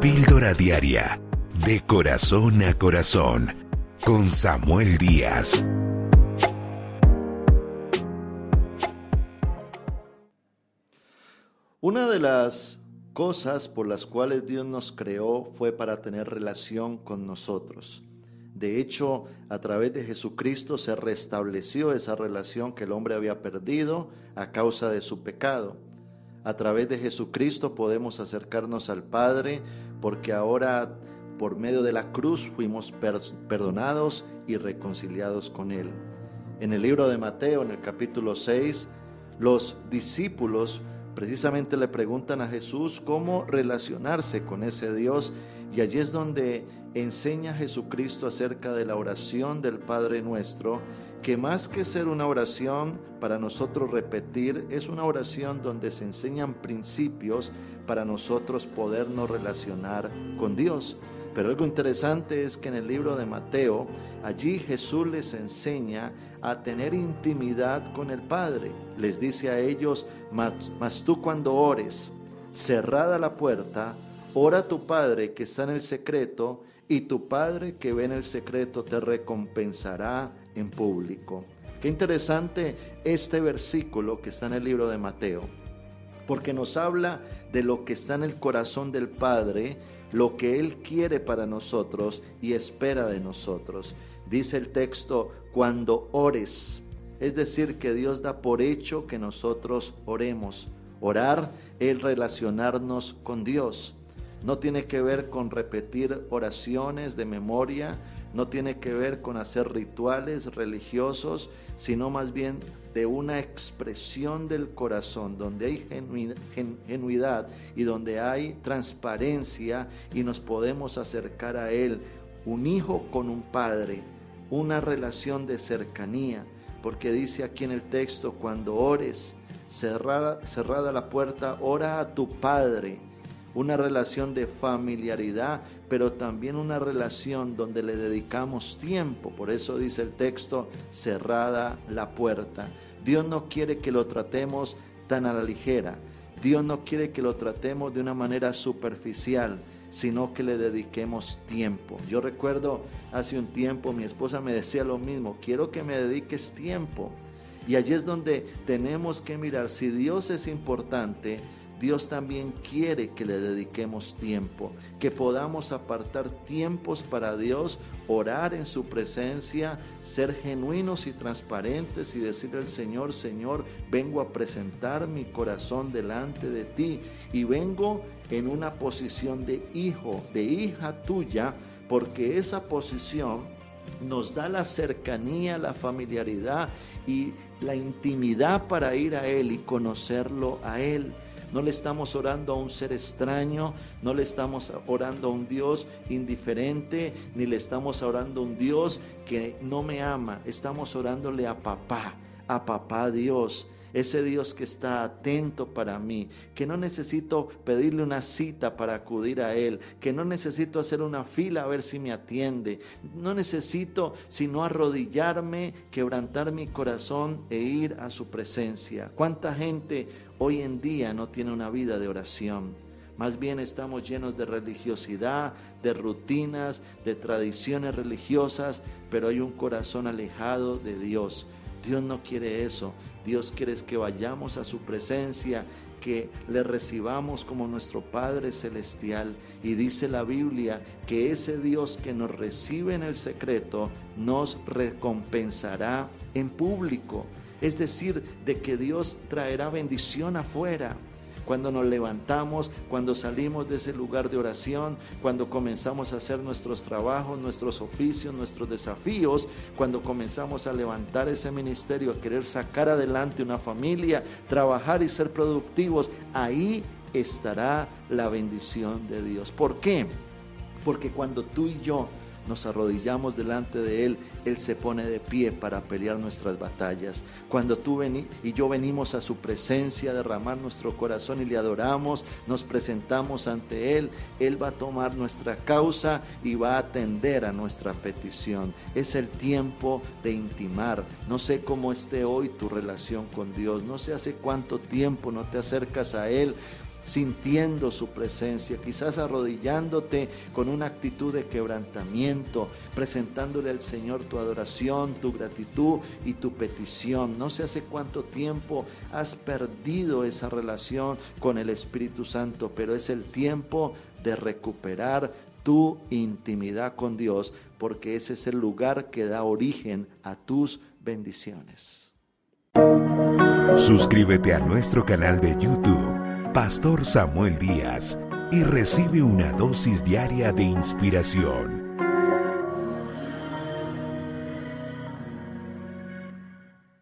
Píldora Diaria, de corazón a corazón, con Samuel Díaz. Una de las cosas por las cuales Dios nos creó fue para tener relación con nosotros. De hecho, a través de Jesucristo se restableció esa relación que el hombre había perdido a causa de su pecado. A través de Jesucristo podemos acercarnos al Padre porque ahora por medio de la cruz fuimos perdonados y reconciliados con Él. En el libro de Mateo, en el capítulo 6, los discípulos precisamente le preguntan a Jesús cómo relacionarse con ese Dios y allí es donde enseña Jesucristo acerca de la oración del Padre nuestro, que más que ser una oración para nosotros repetir, es una oración donde se enseñan principios para nosotros podernos relacionar con Dios. Pero algo interesante es que en el libro de Mateo, allí Jesús les enseña a tener intimidad con el Padre. Les dice a ellos, mas, tú cuando ores, cerrada la puerta, ora a tu Padre que está en el secreto, y tu Padre que ve en el secreto te recompensará en público. Qué interesante este versículo que está en el libro de Mateo, porque nos habla de lo que está en el corazón del Padre, lo que Él quiere para nosotros y espera de nosotros. Dice el texto, cuando ores, es decir, que Dios da por hecho que nosotros oremos. Orar es relacionarnos con Dios. No tiene que ver con repetir oraciones de memoria, no tiene que ver con hacer rituales religiosos, sino más bien de una expresión del corazón, donde hay genuidad y donde hay transparencia y nos podemos acercar a Él, un hijo con un padre, una relación de cercanía, porque dice aquí en el texto, cuando ores, cerrada, cerrada la puerta, ora a tu Padre una relación de familiaridad, pero también una relación donde le dedicamos tiempo. Por eso dice el texto, cerrada la puerta. Dios no quiere que lo tratemos tan a la ligera. Dios no quiere que lo tratemos de una manera superficial, sino que le dediquemos tiempo. Yo recuerdo hace un tiempo mi esposa me decía lo mismo, quiero que me dediques tiempo. Y allí es donde tenemos que mirar si Dios es importante, Dios también quiere que le dediquemos tiempo, que podamos apartar tiempos para Dios, orar en su presencia, ser genuinos y transparentes y decirle al Señor, Señor, vengo a presentar mi corazón delante de ti y vengo en una posición de hijo, de hija tuya, porque esa posición nos da la cercanía, la familiaridad y la intimidad para ir a Él y conocerlo a Él. No le estamos orando a un ser extraño, no le estamos orando a un Dios indiferente, ni le estamos orando a un Dios que no me ama. Estamos orándole a papá, a papá Dios ese Dios que está atento para mí, que no necesito pedirle una cita para acudir a Él, que no necesito hacer una fila a ver si me atiende, no necesito sino arrodillarme, quebrantar mi corazón e ir a su presencia. ¿Cuánta gente hoy en día no tiene una vida de oración. Más bien estamos llenos de religiosidad, de rutinas, de tradiciones religiosas, pero hay un corazón alejado de Dios. Dios no quiere eso. Dios quiere que vayamos a su presencia, que le recibamos como nuestro Padre Celestial. Y dice la Biblia que ese Dios que nos recibe en el secreto nos recompensará en público. Es decir, de que Dios traerá bendición afuera. Cuando nos levantamos, cuando salimos de ese lugar de oración, cuando comenzamos a hacer nuestros trabajos, nuestros oficios, nuestros desafíos, cuando comenzamos a levantar ese ministerio, a querer sacar adelante una familia, trabajar y ser productivos, ahí estará la bendición de Dios. ¿Por qué? Porque cuando tú y yo nos arrodillamos delante de Él, Él se pone de pie para pelear nuestras batallas. Cuando tú y yo venimos a su presencia, derramar nuestro corazón y le adoramos, nos presentamos ante Él, Él va a tomar nuestra causa y va a atender a nuestra petición. Es el tiempo de intimar. No sé cómo esté hoy tu relación con Dios, no sé hace cuánto tiempo no te acercas a Él sintiendo su presencia, quizás arrodillándote con una actitud de quebrantamiento, presentándole al Señor tu adoración, tu gratitud y tu petición. No sé hace cuánto tiempo has perdido esa relación con el Espíritu Santo, pero es el tiempo de recuperar tu intimidad con Dios, porque ese es el lugar que da origen a tus bendiciones. Suscríbete a nuestro canal de YouTube Pastor Samuel Díaz y recibe una dosis diaria de inspiración.